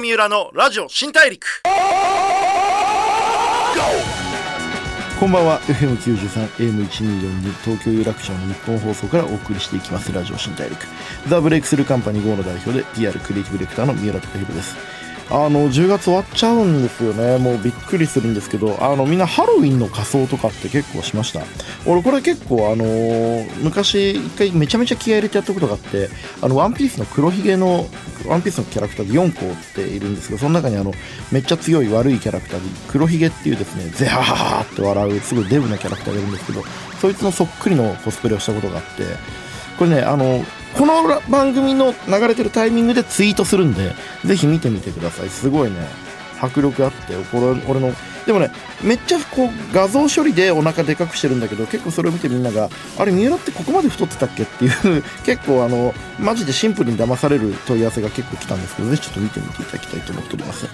三浦のラジオ新大陸。こんばんは。FM93 AM1242 東京有楽町の日本放送からお送りしていきます。ラジオ新大陸。ザ・ブレイクスルーカンパニー GO の代表で PR クリエイティブディレクターの三浦貴弘です。あの10月終わっちゃうんですよね。もうびっくりするんですけどあのみんなハロウィンの仮装とかって結構しました。俺これ結構あのー昔一回めちゃめちゃ気合い入れてやったことがあってあのワンピースの黒ひげのワンピースのキャラクターで4個っているんですけどその中にあのめっちゃ強い悪いキャラクターで黒ひげっていうですねゼハハハって笑うすごいデブなキャラクターがいるんですけどそいつのそっくりのコスプレをしたことがあってこれねあのこの番組の流れてるタイミングでツイートするんでぜひ見てみてください。すごいね。迫力あってこれ俺の。でもねめっちゃこう画像処理でお腹でかくしてるんだけど結構それを見てみんながあれ三浦ってここまで太ってたっけっていう 結構あのマジでシンプルに騙される問い合わせが結構来たんですけどぜひちょっと見てみていただきたいと思っております、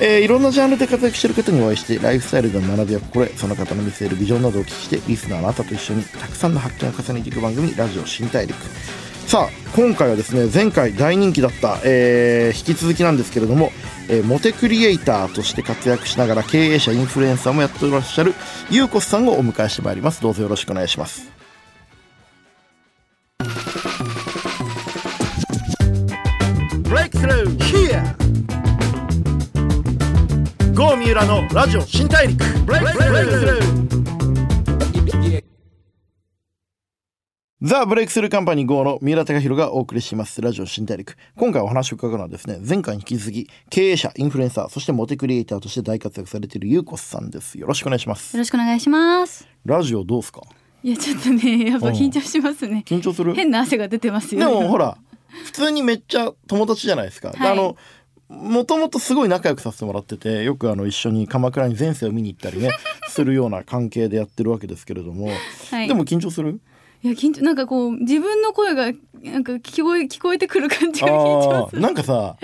えーいろんなジャンルで活躍してる方にお会いしてライフスタイルの学びや心得その方の見据えるビジョンなどを聞きしてリスナーのあなたと一緒にたくさんの発見を重ねていく番組ラジオ新大陸。さあ今回はですね前回大人気だった、えー引き続きなんですけれども、えーモテクリエイターとして活躍しながら経営者インフルエンサーもやっていらっしゃるゆうこさんをお迎えしてまいります。どうぞよろしくお願いします。ブレイクスルー浦のラジオ新大陸ザ・ブレイクスルーカンパニー GO の三浦貴弘がお送りします。ラジオ新大陸。今回お話を伺うのはですね前回に引き続き経営者インフルエンサーそしてモテクリエイターとして大活躍されているゆうこさんです。よろしくお願いします。よろしくお願いします。ラジオどうですか？いやちょっとねやっぱ緊張しますね。緊張する？変な汗が出てますでよ、ね。もほら普通にめっちゃ友達じゃないですか、ではい。あのもともとすごい仲良くさせてもらっててよくあの一緒に鎌倉に前世を見に行ったりねするような関係でやってるわけですけれども、はい。でも緊張する？いや緊張なんかこう自分の声がなんか聞こえ聞こえてくる感じが緊張する。なんかさ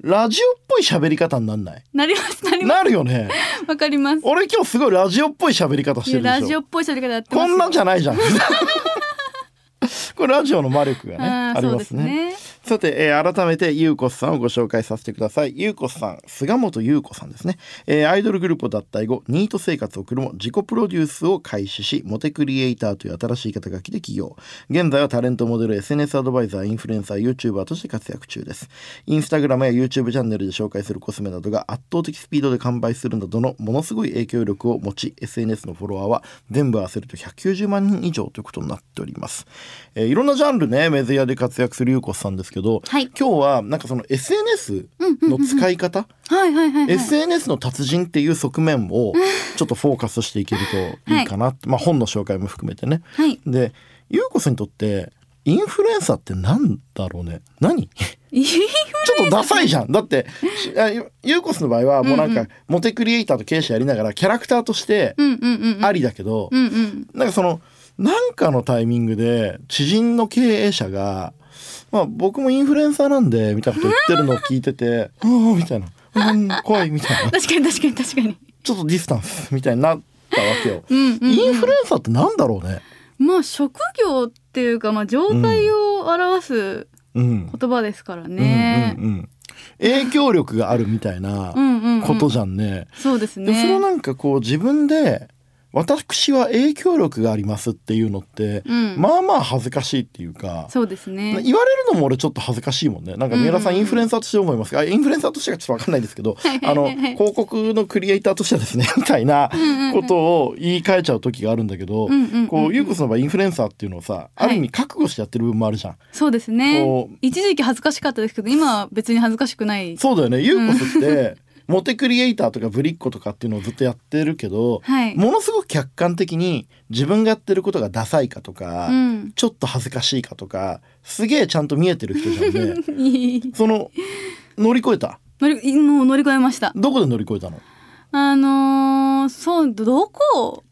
ラジオっぽい喋り方になんない？なりますなりまなるよねすわかります。俺今日すごいラジオっぽい喋り方しいてるでしょやラジオっぽい喋り方やって。こんなんじゃないじゃん これラジオの魔力がねありますね。さて、えー改めてゆうこさんをご紹介させてください。ゆうこさん菅本優子さんですね、えーアイドルグループを脱退後ニート生活を送るも自己プロデュースを開始しモテクリエイターという新しい肩書きで起業。現在はタレントモデル SNS アドバイザーインフルエンサー YouTuber として活躍中です。インスタグラムや YouTube チャンネルで紹介するコスメなどが圧倒的スピードで完売するなどのものすごい影響力を持ち SNS のフォロワーは全部合わせると190万人以上ということになっております、えーいろんなジャンルねメディアで活躍するゆうこさんですけど、はい今日はなんかその SNS の使い方、はいはいはいはい。SNS の達人っていう側面をちょっとフォーカスしていけるといいかなって、まあ本の紹介も含めてね。はい。でゆうこさんにとってインフルエンサーってなんだろうね？何？いちょっとダサいじゃんだってしあゆゆうこさんの場合はもうなんか、モテクリエイターと経営者やりながらキャラクターとして。ありだけど、うんうん。なんかそのなんかのタイミングで知人の経営者が「まあ僕もインフルエンサーなんで」みたいなこと言ってるのを聞いてて「うん」みたいな「うん怖い」みたいな確かに確かに確かに。ちょっとディスタンスみたいになったわけよ。うんうん、うん。インフルエンサーってなんだろうね。まあ職業っていうかまあ状態を表すうん。言葉ですからね。うんうんうん。影響力があるみたいなうんうんうんことじゃんね。そうですでそれをね。なんかこう自分で私は影響力がありますっていうのって、うんまあまあ恥ずかしいっていうか。そうですね。言われるのも俺ちょっと恥ずかしいもんね。なんか三浦さんうんうんうんインフルエンサーとして思いますか、あインフルエンサーとしてはちょっとわかんないですけど、あの広告のクリエイターとしてはですね みたいなことを言い換えちゃう時があるんだけど、うんうんうんうんこうゆうこさんの場合インフルエンサーっていうのをさ、ある意味覚悟してやってる部分もあるじゃん。そうですねこう。一時期恥ずかしかったですけど、今は別に恥ずかしくない。そうだよね。ゆうこすって、モテクリエイターとかぶりっ子とかっていうのをずっとやってるけど、はい。ものすごく客観的に自分がやってることがダサいかとか、うん。ちょっと恥ずかしいかとかすげえちゃんと見えてる人じゃんね その乗り越えた？乗りもう乗り越えました。どこで乗り越えたの？あのー、そうどこ？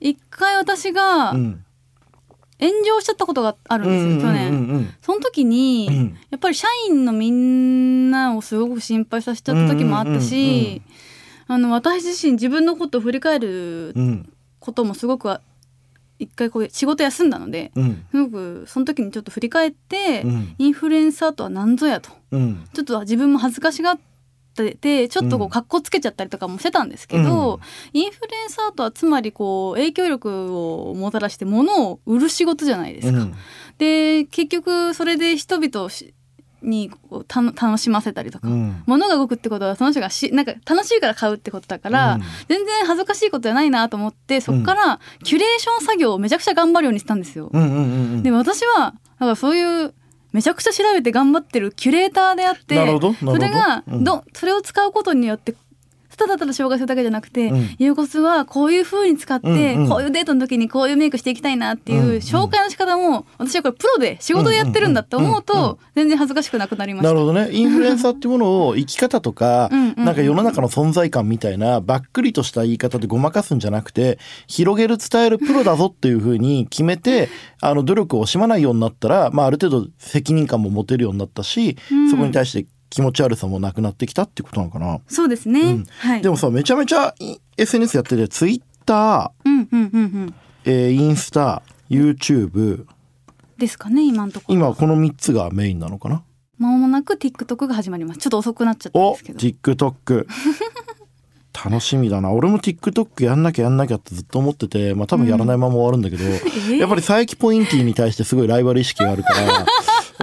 一回私がうん炎上しちゃったことがあるんですよ、去年。うんその時に、うん。やっぱり社員のみんなをすごく心配させちゃった時もあったうんうんうんうんし、あの私自身自分のことを振り返るうんこともすごく一回こう仕事休んだのでうん。すごくその時にちょっと振り返って、うん。インフルエンサーとは何ぞやと。うん。ちょっと自分も恥ずかしがっっててちょっとこううん。格好つけちゃったりとかもしてたんですけど、インフルエンサーとはつまりこう影響力をもたらして物を売る仕事じゃないですか。うん。で結局それで人々にこうたの楽しませたりとか、うん。物が動くってことはその人がしなんか楽しいから買うってことだから、うん。全然恥ずかしいことじゃないなと思ってそこからキュレーション作業をめちゃくちゃ頑張るようにしたんですよ。うんうんうんうん。で私はだからそういうめちゃくちゃ調べて頑張ってるキュレーターであってそれがうん。ど、それを使うことによってただただ紹介するだけじゃなくて、うん。ユーコスはこういう風に使って、うんうん。こういうデートの時にこういうメイクしていきたいなっていう紹介の仕方も私はこれプロで仕事でやってるんだって思うと全然恥ずかしくなくなりました。なるほどね。インフルエンサーっていうものを生き方とか なんか世の中の存在感みたいなばっくりとした言い方でごまかすんじゃなくて広げる伝えるプロだぞっていうふうに決めてあの努力を惜しまないようになったら、まあ、ある程度責任感も持てるようになったし、うん。そこに対して気持ち悪さもなくなってきたってことなのかな。そうですね。うんはい。でもさめちゃめちゃい SNS やっててツイッター、インスタ YouTube ですかね今のところ。今この3つがメインなのかな間もなく TikTok が始まります。ちょっと遅くなっちゃったんおですけど。TikTok 楽しみだな俺も TikTok やんなきゃやんなきゃってずっと思っててまあ多分やらないまま終わるんだけど、ーやっぱり佐伯ポインティに対してすごいライバル意識があるから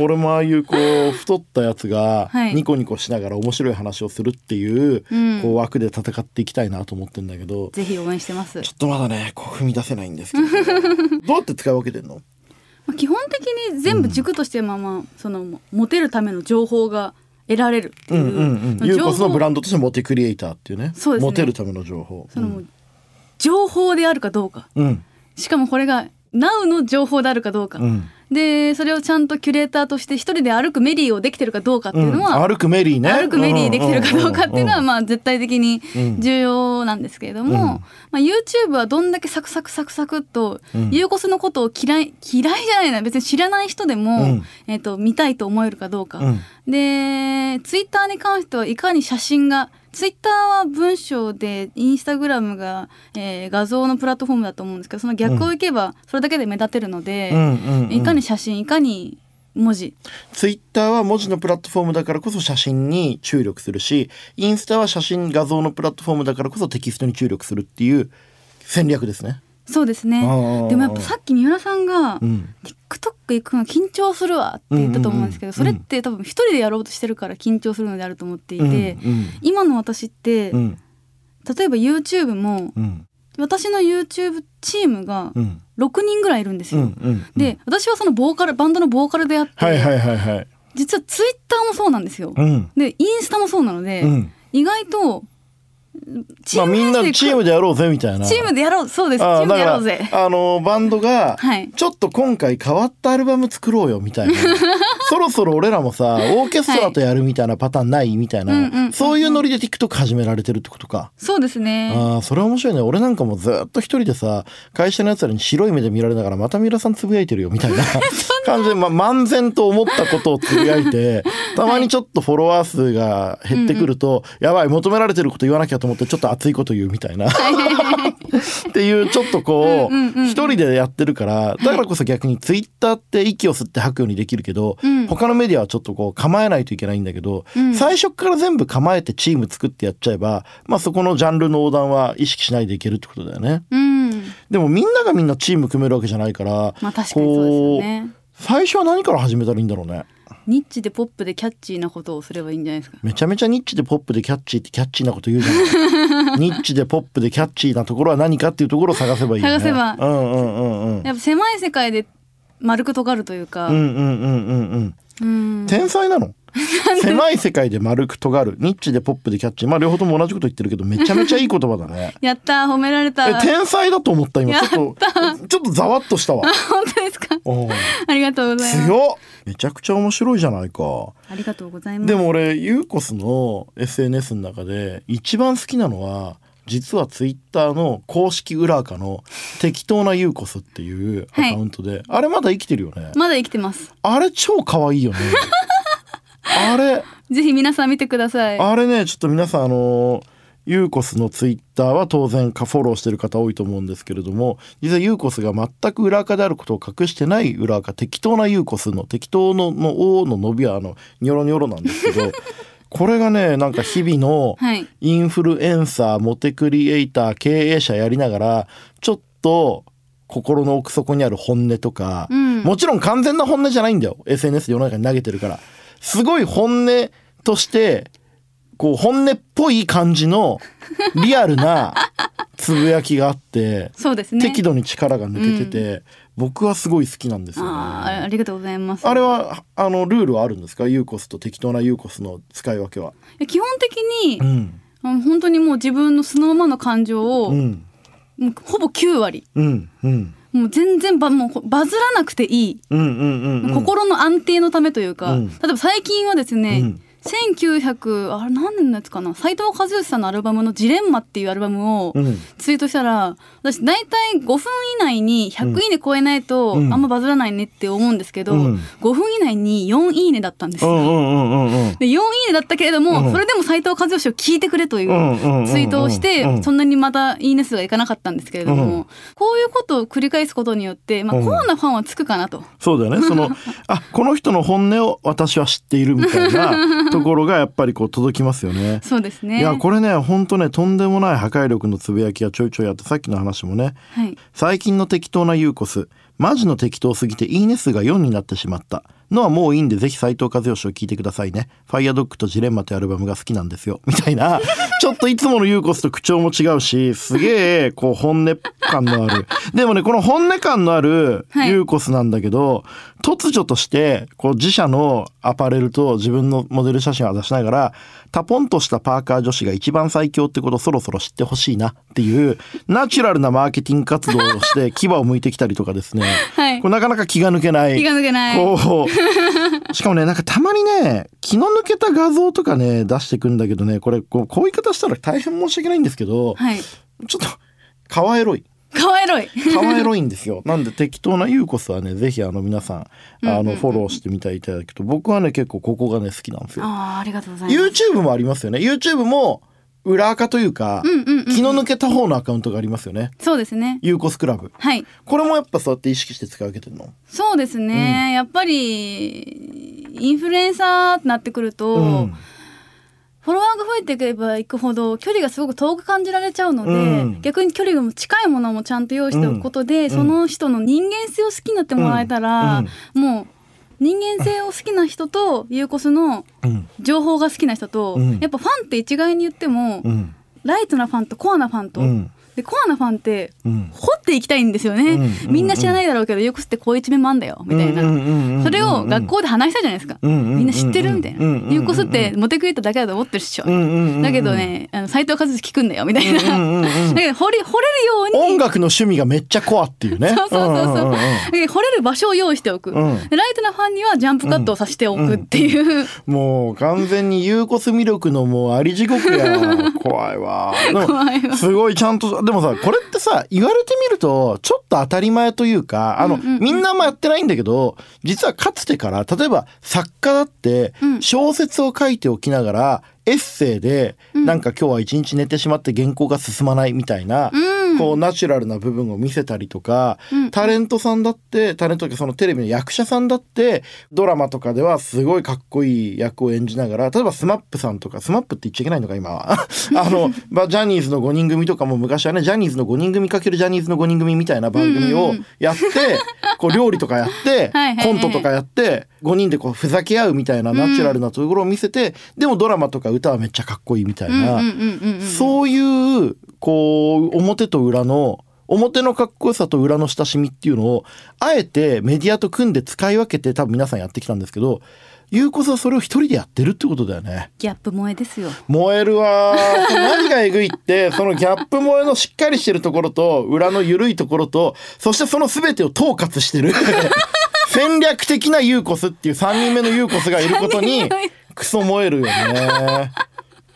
俺もああいうこう太ったやつがはい。ニコニコしながら面白い話をするっていう,、うん。こう枠で戦っていきたいなと思ってんだけどぜひ応援してます。ちょ。っとまだねこう踏み出せないんですけど。どうやって使い分けてんの？まあ基本的に全部軸としてまあまあそのモテるための情報が得られるっていう。うんうんうん。のブランドとしてモテクリエイターっていうね。そうですね。モテるための情報。そのもう情報であるかどうか。うん。しかもこれが Now の情報であるかどうか。うんでそれをちゃんとキュレーターとして一人で歩くメリーをできてるかどうかっていうのは、うん歩くメリーね。歩くメリーできてるかどうかっていうのはまあ絶対的にうん。重要なんですけれども、うん。まあ、YouTube はどんだけサクサクサクサクっとうん。ユーコスのことを嫌い嫌いじゃないな別に知らない人でも、うん。えっと見たいと思えるかどうか、うん。で Twitter に関してはいかに写真が Twitter は文章でインスタグラムが、えー画像のプラットフォームだと思うんですけどその逆をいけばそれだけで目立てるので、いかに写真いかに文字。ツイッターは文字のプラットフォームだからこそ写真に注力するしインスタは写真画像のプラットフォームだからこそテキストに注力するっていう戦略ですね。そうですね。でもやっぱさっき三浦さんが、うん、TikTok 行くの緊張するわって言ったと思うんですけど、うんうんうんそれって多分一人でやろうとしてるから緊張するのであると思っていて、うん今の私って、うん。例えば YouTube もうん。私の YouTube チームがうん。6人ぐらいいるんですうんよ。うん。で私はそのボーカルバンドのボーカルであって、はいはいはいはい。実は Twitter もそうなんですよ。うん。でインスタもそうなので、うん。意外とチまあみんなチームでやろうぜみたいな。チームでやろうそうですチあームでやろうだぜ。あのバンドがはいちょっと今回変わったアルバム作ろうよみたいな そろそろ俺らもさオーケストラとやるみたいなパターンないみたいな、そういうノリで TikTok 始められてるってことか。そうですね。ああそれは面白いね俺なんかもうずっと一人でさ会社のやつらに白い目で見られながらまた三浦さんつぶやいてるよみたいな 感じで、ま、漫然と思ったことをつぶやいてたまにちょっとフォロワー数が減ってくると、やばい求められてること言わなきゃと思ってちょっと熱いこと言うみたいな っていうちょっとこう一人でやってるからだからこそ逆にツイッターって息を吸って吐くようにできるけど、うん他のメディアはちょっとこう構えないといけないんだけど、うん最初から全部構えてチーム作ってやっちゃえば、まあそこのジャンルの横断は意識しないでいけるってことだよね。うん。でもみんながみんなチーム組めるわけじゃないから、まあ確かにそうですよね。最初は何から始めたらいいんだろうね。ニッチでポップでキャッチーなことをすればいいんじゃないですか？めちゃめちゃニッチでポップでキャッチーってキャッチーなこと言うじゃん。ニッチでポップでキャッチーなところは何かっていうところを探せばいいよね。探せばうんうんうんうん。やっぱ狭い世界で丸く尖るというか。うんうんうんうんうん。うん天才なの？狭い世界で丸く尖る。ニッチでポップでキャッチまあ両方とも同じこと言ってるけどめちゃめちゃいい言葉だね。やった褒められた。え天才だと思った今。ちょっとちょっとざわっとしたわ。本当ですか？ありがとうございます。強っ。めちゃくちゃ面白いじゃないか。ありがとうございます。でも俺ユーコスの SNS の中で一番好きなのは実はツイッターの公式裏垢の適当なユーコスっていうアカウントで、あれまだ生きてるよね。まだ生きてます。あれ超可愛いよねあれ？ぜひ皆さん見てください。あれねちょっと皆さんあのユーコスのツイッターは当然かフォローしてる方多いと思うんですけれども実はユーコスが全く裏垢であることを隠してない裏垢適当なユーコスの適当のの「お」の伸びはあのニョロニョロなんですけど これがねなんか日々のはい。インフルエンサーモテクリエイター経営者やりながらちょっと心の奥底にある本音とか、うん。もちろん完全な本音じゃないんだよ。SNS 世の中に投げてるからすごい本音としてこう本音っぽい感じのリアルなつぶやきがあって、そうですね。適度に力が抜けてて、僕はすごい好きなんですよね。あーありがとうございます。あれはあのルールはあるんですか？ユーコスと適当なユーコスの使い分けは。基本的にう、ん。あの本当にもう自分のそのままの感情を、うん。もうほぼ9割。うん。うんもう全然ばもうバズらなくていい、心の安定のためというか、うん。例えば最近はですね、うん1900あれ何年のやつかな？斉藤和義さんのアルバムの「ジレンマ」っていうアルバムをうん。ツイートしたら私大体5分以内に100いいね超えないとうん。あんまバズらないねって思うんですけど、うん。5分以内に4いいねだったんですよ。うんうんうんうんうん。で4いいねだったけれども、うん。それでも斉藤和義を聞いてくれというんうんうんうんうツイートをして、うん。そんなにまたいいね数がいかなかったんですけれども、うん。こういうことを繰り返すことによって、まあ、うん。コアなファンはつくかなと。そうだよね。その あこの人の本音を私は知っているみたいなところがやっぱりこう届きますよね。そうですね。いやこれねほんとねとんでもない破壊力のつぶやきがちょいちょいあってさっきの話もねはい。最近の適当なユーコスマジの適当すぎていいね数が4になってしまったのはもういいんでぜひ斉藤和義を聞いてくださいねファイアドッグとジレンマというアルバムが好きなんですよみたいな ちょっといつものユーコスと口調も違うしすげえこう本音感のある。でもねこの本音感のあるはい。ユーコスなんだけど、突如としてこう自社のアパレルと自分のモデル写真を出しながらタポンとしたパーカー女子が一番最強ってことをそろそろ知ってほしいなっていうナチュラルなマーケティング活動をして 牙を向いてきたりとかですね、はい。これなかなか気が抜けない。気が抜けない。こうしかもねなんかたまにね気の抜けた画像とかね出してくんだけどねこれこうこういう言い方したら大変申し訳ないんですけど、はい。ちょっと顔エロいかわい。顔エロいんですよ。なんで適当なユーコスはね、ぜひあの皆さん、あのうんうんうんフォローしてみていただくと、僕はね、結構ここがね、好きなんですよ。ああ、ありがとうございます。YouTube もありますよね。YouTube も裏垢というか、うんうんうんうん気の抜けた方のアカウントがありますよね。そうですね。ユーコスクラブ。はい。これもやっぱそうやって意識して使い分けてるの？そうですね。やっぱり、インフルエンサーってなってくると、うんフォロワーが増えていけばいくほど距離がすごく遠く感じられちゃうので、うん。逆に距離が近いものもちゃんと用意しておくことで、ん。その人の人間性を好きになってもらえたら、もう人間性を好きな人とユーコスのうん。情報が好きな人と、うん。やっぱファンって一概に言っても、うん。ライトなファンとコアなファンと、うんでコアなファンってうん。掘っていきたいんですよね、うんみんな知らないだろうけどユーコスってこういう一面もあんだよみたいな、それを学校で話したじゃないですか、うんうんうんみんな知ってるみたいな、うんうんうんユーコスってモテクリエイターだけだと思ってるっしょ、うんうんうんうん。だけどねあの斉藤和義聞くんだよみたいな、うんうんうんうん だけど掘り掘れるように。音楽の趣味がめっちゃコアっていうね。そうそうそうそう,、んんんん。だけど掘れる場所を用意しておく、うん。でライトなファンにはジャンプカットをさせておくっていう、もう完全にユーコス魅力のもうあり地獄や怖いわ。怖いわ。すごいちゃんとでもさこれってさ言われてみるとちょっと当たり前というかあの、みんなあんまやってないんだけど実はかつてから例えば作家だってうん。小説を書いておきながらエッセイで、うん。なんか今日は一日寝てしまって原稿が進まないみたいな、うんこうナチュラルな部分を見せたりとか、うん。タレントさんだってタレントというかそのテレビの役者さんだってドラマとかではすごいかっこいい役を演じながら例えば SMAP さんとか SMAP って言っちゃいけないのか今。は あの、まあ、ジャニーズの5人組とかも昔はねジャニーズの5人組かけるジャニーズの5人組みたいな番組をやって、こう料理とかやって コントとかやって5人でこうふざけ合うみたいなナチュラルなところを見せて、でもドラマとか歌はめっちゃかっこいいみたいな。そういうこう表と裏の表のかっこよさと裏の親しみっていうのをあえてメディアと組んで使い分けて多分皆さんやってきたんですけどゆうこさんはそれを一人でやってるってことだよね。ギャップ萌えですよ燃えるわー何がえぐいってそのギャップ萌えのしっかりしてるところと裏の緩いところとそしてその全てを統括してる 戦略的なユーコスっていう3人目のユーコスがいることにクソ燃えるよね。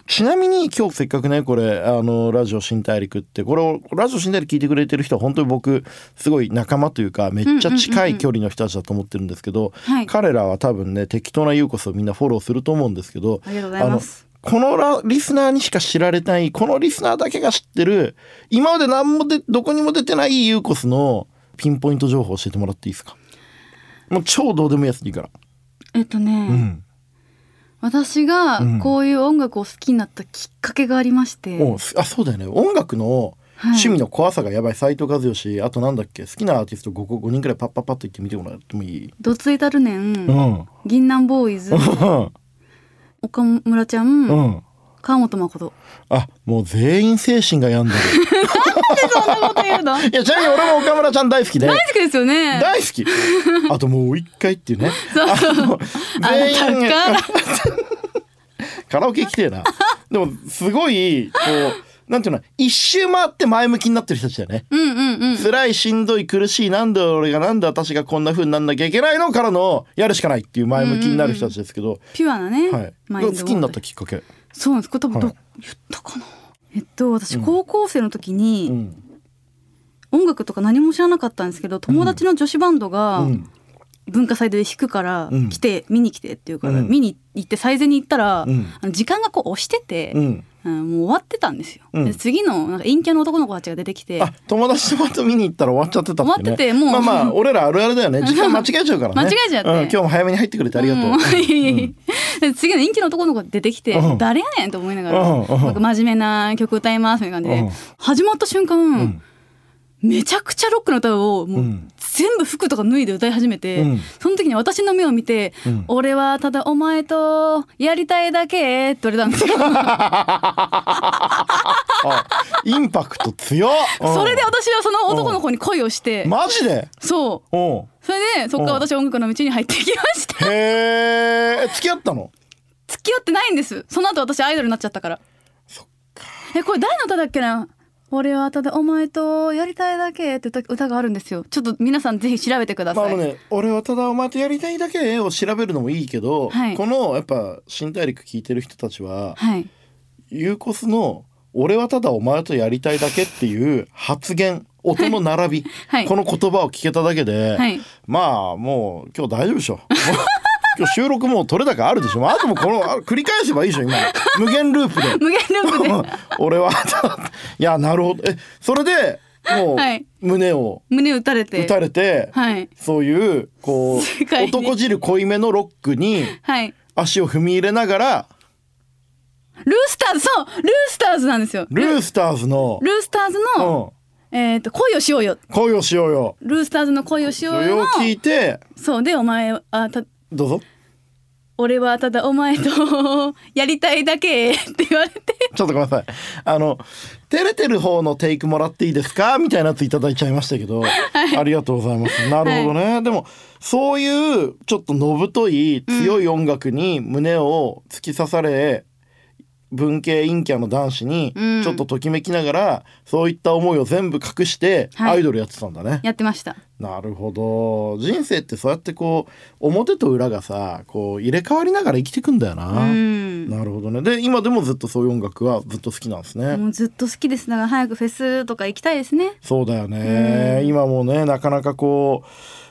ちなみに今日せっかくねこれあのラジオ新大陸ってこれをラジオ新大陸聞いてくれてる人は本当に僕すごい仲間というかめっちゃ近い距離の人たちだと思ってるんですけど、はい。彼らは多分ね適当なユーコスをみんなフォローすると思うんですけどありがとうございます。このラリスナーにしか知られないこのリスナーだけが知ってる今まで何もでどこにも出てないユーコスのピンポイント情報教えてもらっていいですか？もう超どうでもいいやつでいいから。えっとね、うん私がうん。こういう音楽を好きになったきっかけがありまして、おあそうだよね。音楽のはい。趣味の怖さがやばい斎藤和義あとなんだっけ好きなアーティスト 5, 個5人くらいパッパッパッと言ってみてもらってもいい？どついたるねん、うん。銀杏ボーイズ。岡村ちゃん、うん川本誠。あもう全員精神が病んでる。そんなこと言うの？大 いやちなみに俺も岡村ちゃん大好きで。好きですよね。大好き。あともう一回っていうねそう。全員。カラオケ行きてえな。でもすごいこうなんていうの一周回って前向きになってる人たちだよね。うんうんうん。辛いしんどい苦しいなんで俺がなんで私がこんな風になんなきゃいけないのからのやるしかないっていう前向きになる人たちですけど、ピュアなね、はい、好きになったきっかけ、そうなんです。これ多分ど、はい。言ったかな。えっと私高校生の時に、うん。音楽とか何も知らなかったんですけど友達の女子バンドがうん。文化祭で弾くからうん。来て、見に来てっていうから、うん。見に行って最前に行ったら、うん。時間がこう押してて、うん、うんもう終わってたんですよ。うん。で次のなんか陰キャの男の子たちが出てきてあ友達とまた見に行ったら終わっちゃってたって、ね、終わっててもうまあまあ俺らあるあるだよね。時 間間違えちゃうからね。間違えちゃって。うん、今日も早めに入ってくれてありがとう、ん。いえいえいえで次の陰キャの男の子が出てきて、うん。誰やねんと思いながら、真面目な曲歌いますみたいな感じで、うん。始まった瞬間、うんめちゃくちゃロックの歌をもう、うん。全部服とか脱いで歌い始めて、うん。その時に私の目を見て「うん。俺はただお前とやりたいだけ」って言われたんですよ。あインパクト強っ、うん。それで私はその男の子に恋をして、マジで？そう。それでそこから私は音楽の道に入っていきました。へえ付き合ったの？付き合ってないんです。その後私アイドルになっちゃったから。えこれ誰の歌だっけな？俺はただお前とやりたいだけって歌歌があるんですよ。ちょっと皆さんぜひ調べてください、まああのね、俺はただお前とやりたいだけを調べるのもいいけど、はい。このやっぱ新大陸聞いてる人たちははい。ユーコスの「俺はただお前とやりたいだけ」っていう発言音の並び、はい。この言葉を聞けただけで、はい。まあもう今日大丈夫でしょ。今日収録もう取れ高あるでしょ？あともうこのあ繰り返せばいいでしょ今。無限ループで。無限ループで。俺は いやなるほど。えそれでもうはい。胸を胸打たれて。打たれて、はい。そういうこう男汁濃いめのロックにはい。足を踏み入れながらルースターズそうルースターズなんですよ。ルースターズの、ルースターズうの、ん、えっ、と恋をしようよ。恋をしようよ。ルースターズの恋をしよそうれをよの聞いてそうでお前あたどうぞ。俺はただお前とやりたいだけって言われて。ちょっとごめんなさい。あの照れてる方のテイクもらっていいですか？みたいなやついただいちゃいましたけど、ありがとうございます。なるほどね、でもそういうちょっとのぶとい強い音楽に胸を突き刺され、文系陰キャの男子にうん。ちょっとときめきながら、そういった思いを全部隠してはい。アイドルやってたんだね、やってました。なるほど。人生ってそうやってこう表と裏がさこう入れ替わりながら生きてくんだよな、うん。なるほどね。で今でもずっとそういう音楽はずっと好きなんですね、もうずっと好きです。だから早くフェスとか行きたいですね。そうだよね、今もねなかなかこう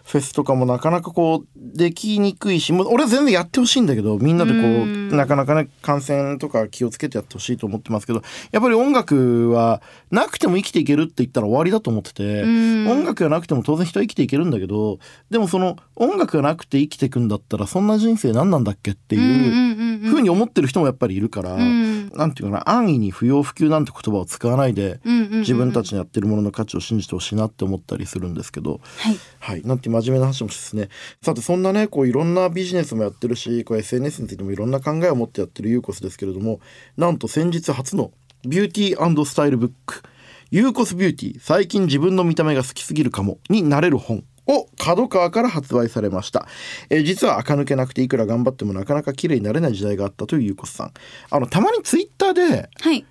フェスとかもなかなかこうできにくいしもう俺は全然やってほしいんだけどみんなでこう、うん。なかなかね感染とか気をつけてやってほしいと思ってますけどやっぱり音楽はなくても生きていけるって言ったら終わりだと思ってて、うん。音楽がなくても当然人は生きていけるんだけどでもその音楽がなくて生きていくんだったらそんな人生何なんだっけっていうふうに思ってる人もやっぱりいるから、うんなんていうかな安易に不要不急なんて言葉を使わないで、自分たちのやってるものの価値を信じてほしいなって思ったりするんですけど、はい。はい、なんて真面目な話もですね。さてそんなねこういろんなビジネスもやってるしこう SNS についてもいろんな考えを持ってやってるユーコスですけれどもなんと先日初のビューティースタイルブック「ユーコスビューティー。最近自分の見た目が好きすぎるかも」になれる本を角川から発売されました、えー実は垢抜けなくていくら頑張ってもなかなか綺麗になれない時代があったというユーコスさん。あのたまにツイッターではい。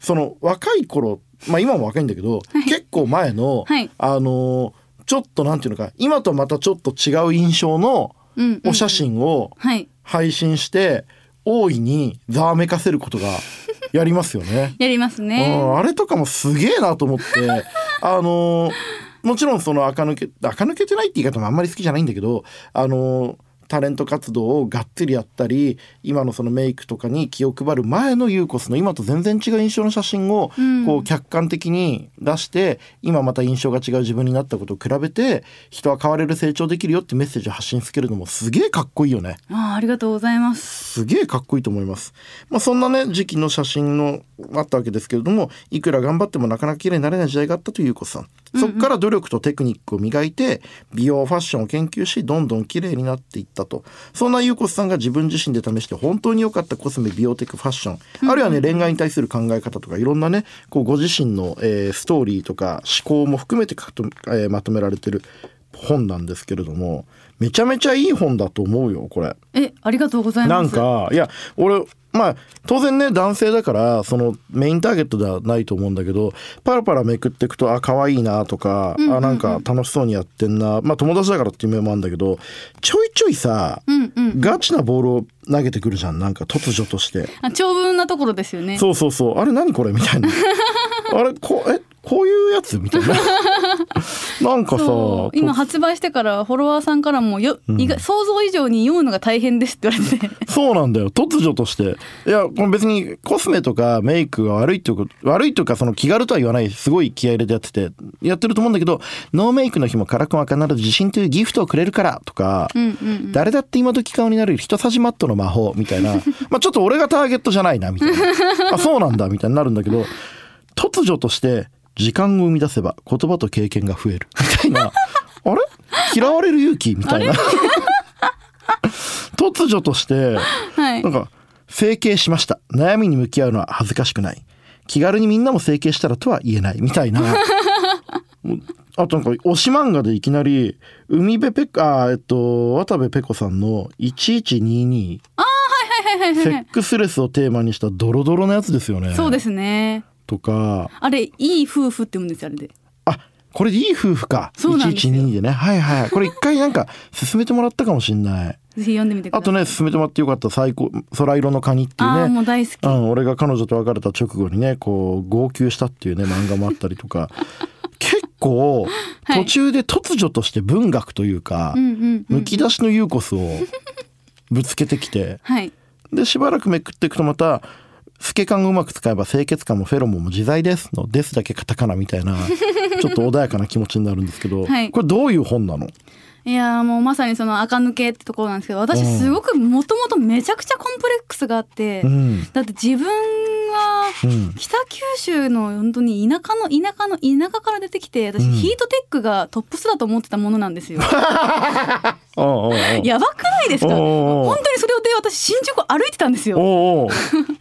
その若い頃まあ今も若いんだけど、結構前の、はい。あのーちょっとなんていうのか今とまたちょっと違う印象のお写真をはい。配信して大いにざわめかせることが やりますよね。やりますうねんあれとかもすげえなと思ってあのーもちろんその垢抜け垢抜けてないって言い方もあんまり好きじゃないんだけどあのータレント活動をがっつりやったり今のそのメイクとかに気を配る前のユーコスの今と全然違う印象の写真をうんこう客観的に出して今また印象が違う自分になったことを比べて人は変われる成長できるよってメッセージを発信つけるのもすげえかっこいいよね。あーありがとうございますすげえかっこいいと思います。まあそんなね時期の写真のあったわけですけれどもいくら頑張ってもなかなか綺麗になれない時代があったというゆうこさん。そこから努力とテクニックを磨いて美容ファッションを研究しどんどん綺麗になっていったと。そんなゆうこさんが自分自身で試して本当に良かったコスメ美容テクファッション。あるいはね恋愛に対する考え方とかいろんなねこうご自身の、えーストーリーとか思考も含めてかと、えーまとめられてる本なんですけれどもめちゃめちゃいい本だと思うよこれ。えありがとうございなんますかいや俺まあ当然ね男性だからそのメインターゲットではないと思うんだけどパラパラめくっていくとあ可愛いなとか、あなんか楽しそうにやってんなまあ友達だからっていう面もあるんだけどちょいちょいさ、うんうん。ガチなボールを投げてくるじゃんなんか突如として。あ長文なところですよね。そうそうそう。あれ何これみたいな あれこえこういうやつ？みたいな。なんかさ今発売してからフォロワーさんからもよ、意外想像以上に読むのが大変ですって言われて。そうなんだよ。突如として。いやこの別にコスメとかメイクが悪いってこと悪いというかその気軽とは言わないすごい気合い入れてやっててやってると思うんだけどノーメイクの日もカラコンは必ず自信というギフトをくれるからとか、うんうん誰だって今時顔になれる人差しマットの魔法みたいな。まあちょっと俺がターゲットじゃないなみたいな。あそうなんだみたいになるんだけど突如として時間を生み出せば言葉と経験が増える。みたいな。あれ？嫌われる勇気？みたいな。突如としてはい。なんか整形しました。悩みに向き合うのは恥ずかしくない。気軽にみんなも整形したらとは言えない。みたいな。あとなんか推し漫画でいきなり海辺ペコあーえっと渡部ペコさんの1122はいはいはいはい。セックスレスをテーマにしたドロドロのやつですよね。そうですねとか。あれいい夫婦って言うんですよあれで。あこれでいい夫婦か。そうなんですよ。112でね。はいはい。これ一回なんか勧めてもらったかもしんない。ぜひ読んでみてあとね勧めてもらってよかった。最高空色のカニっていうね。もう大好き、うん、俺が彼女と別れた直後にねこう号泣したっていうね漫画もあったりとか。結構はい。途中で突如として文学というか、むき出しのユーコスをぶつけてきて。はい。でしばらくめくっていくとまた透け感をうまく使えば清潔感もフェロモンも自在ですの「です」だけカタカナみたいな ちょっと穏やかな気持ちになるんですけど、はい。これどういう本なの？いやーもうまさにその垢抜けってところなんですけど私うんすごくもともとめちゃくちゃコンプレックスがあって、うん。だって自分北九州の本当に田舎の田舎の田舎から出てきて私、うんヒートテックがトップスだと思ってたものなんですよ。やばくないですか？本当にそれで私新宿歩いてたんですよ。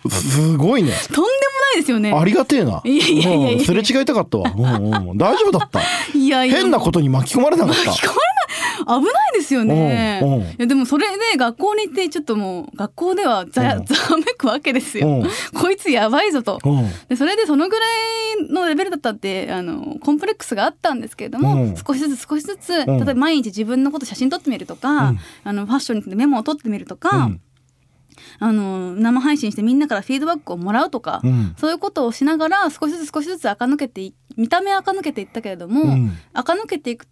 すごいね とんでもないですよね。ありがてえな。いやいやいやすれ違いたかったわ。大丈夫だった。いや変なことに巻き込まれなかった。聞こえない危ないですよね。いやでもそれで学校に行ってちょっともう学校ではざ,、うんざわめくわけですよ。うんこいつやばいぞと。う。んでそれでそのぐらいのレベルだったってあのコンプレックスがあったんですけれども、うん。少しずつ少しずつ、ん。例えば毎日自分のこと写真撮ってみるとか、うん。あのファッションについてメモを取ってみるとか、うん。あの生配信してみんなからフィードバックをもらうとか、うん。そういうことをしながら少しずつ少しずつ垢抜けてい見た目は垢抜けていったけれども、うん。垢抜けていく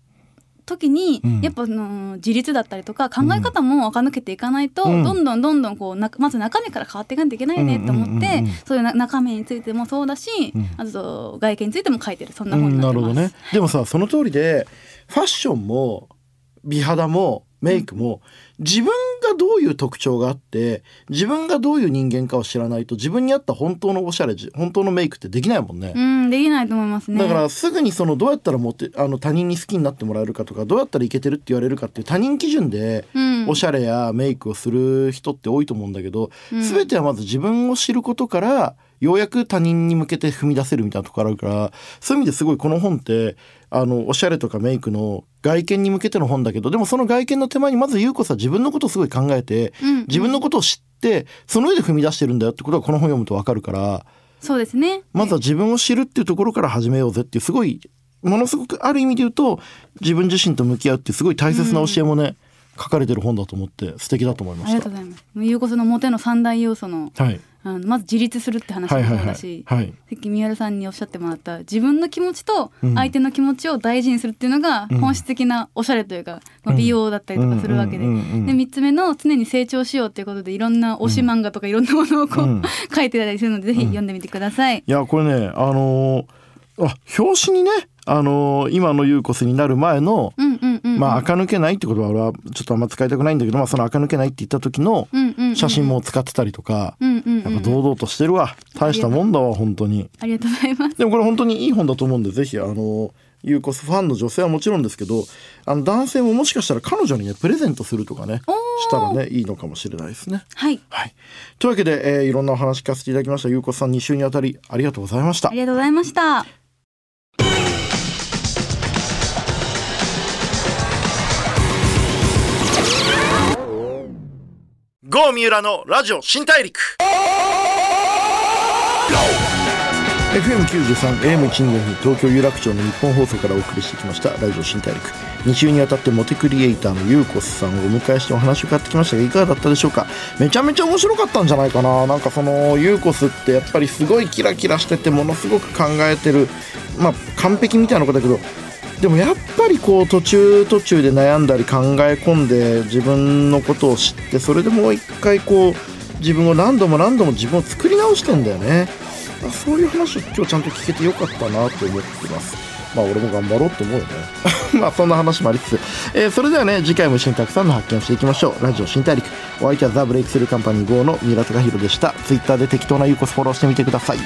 時に、うんやっぱあの自立だったりとか考え方も垢抜けていかないと、うんどんどんどんどんこうなまず中身から変わっていかないといけないよねと思って、そういうな中身についてもそうだし、うんあと外見についても書いてるそんなうん本になってます。なるほどね。でもさ、その通りで、ファッションも美肌もメイクも自分がどういう特徴があって自分がどういう人間かを知らないと自分に合った本当のおしゃれじ本当のメイクってできないもんね。うんできないと思いますね。だからすぐにそのどうやったらモテあの他人に好きになってもらえるかとかどうやったらいけてるって言われるかっていう他人基準でうんおしゃれやメイクをする人って多いと思うんだけど、うん全てはまず自分を知ることからようやく他人に向けて踏み出せるみたいなところあるからそういう意味ですごいこの本ってあのおしゃれとかメイクの外見に向けての本だけどでもその外見の手前にまず優子さん自分のことをすごい考えてうん自分のことを知ってその上で踏み出してるんだよってことはこの本読むとわかるからそうですね。まずは自分を知るっていうところから始めようぜっていうすごいものすごくある意味で言うと自分自身と向き合うっていうすごい大切な教えもね、書かれてる本だと思って素敵だと思いまありしたがとうございます。ゆうこそのモテの三大要素のはいああのまず自立するって話もはいはいはい。そうだし、はい。さっき宮原さんにおっしゃってもらった自分の気持ちとうん。相手の気持ちを大事にするっていうのがうん。本質的なおしゃれというか、まあ、美容だったりとかするわけで。で3つ目の常に成長しようっていうことでいろんな推し漫画とかいろんなものをこう、うん。書いてたりするのでぜひ読んでみてください。いやこれねあのーあ表紙にねあのー今のユーコスになる前の、まあ垢抜けないって言葉は俺はちょっとあんま使いたくないんだけど、まあ、その垢抜けないって言った時の写真も使ってたりとか、やっぱ堂々としてるわ。大したもんだわ本当に。ありがとうございます。でもこれ本当にいい本だと思うんでぜひあのユーコスファンの女性はもちろんですけどあの男性ももしかしたら彼女にねプレゼントするとかねしたらねいいのかもしれないですね。はい、はい、というわけで、えーいろんなお話聞かせていただきました。ユーコスさん2週にあたりありがとうございました。あり。がとうございました。GO 三浦のラジオ新大陸。FM93 AM124 東京有楽町の日本放送からお送りしてきましたラジオ新大陸。2週にわたってモテクリエイターのゆうこさんをお迎えしてお話を伺ってきましたがいかがだったでしょうか？めちゃめちゃ面白かったんじゃないかな。なんかそのゆうこすってやっぱりすごいキラキラしててものすごく考えてるまあ完璧みたいな子だけどでもやっぱりこう途中途中で悩んだり考え込んで自分のことを知ってそれでもう一回こう自分を何度も何度も自分を作り直してんだよね。あそういう話を今日ちゃんと聞けてよかったなと思ってます。まあ俺も頑張ろうと思うよね。まあそんな話もありつつ、えーそれではね次回も一緒にたくさんの発見をしていきましょう。ラジオ新大陸。お相手はザ・ブレイクスルーカンパニー GO の三浦貴大でした。Twitter で適当なユーコスフォローしてみてください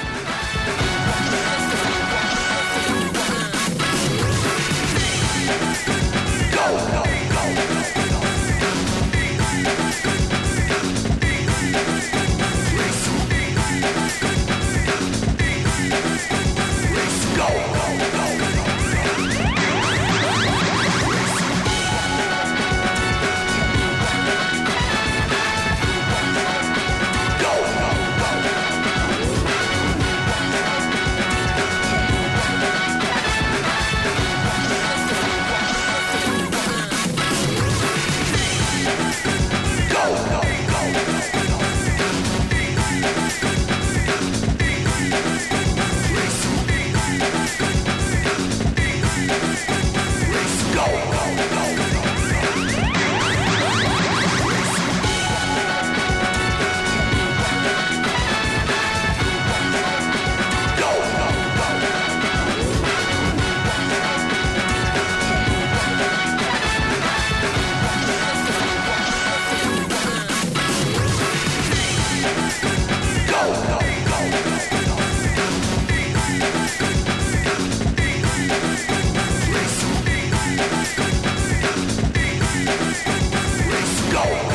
No!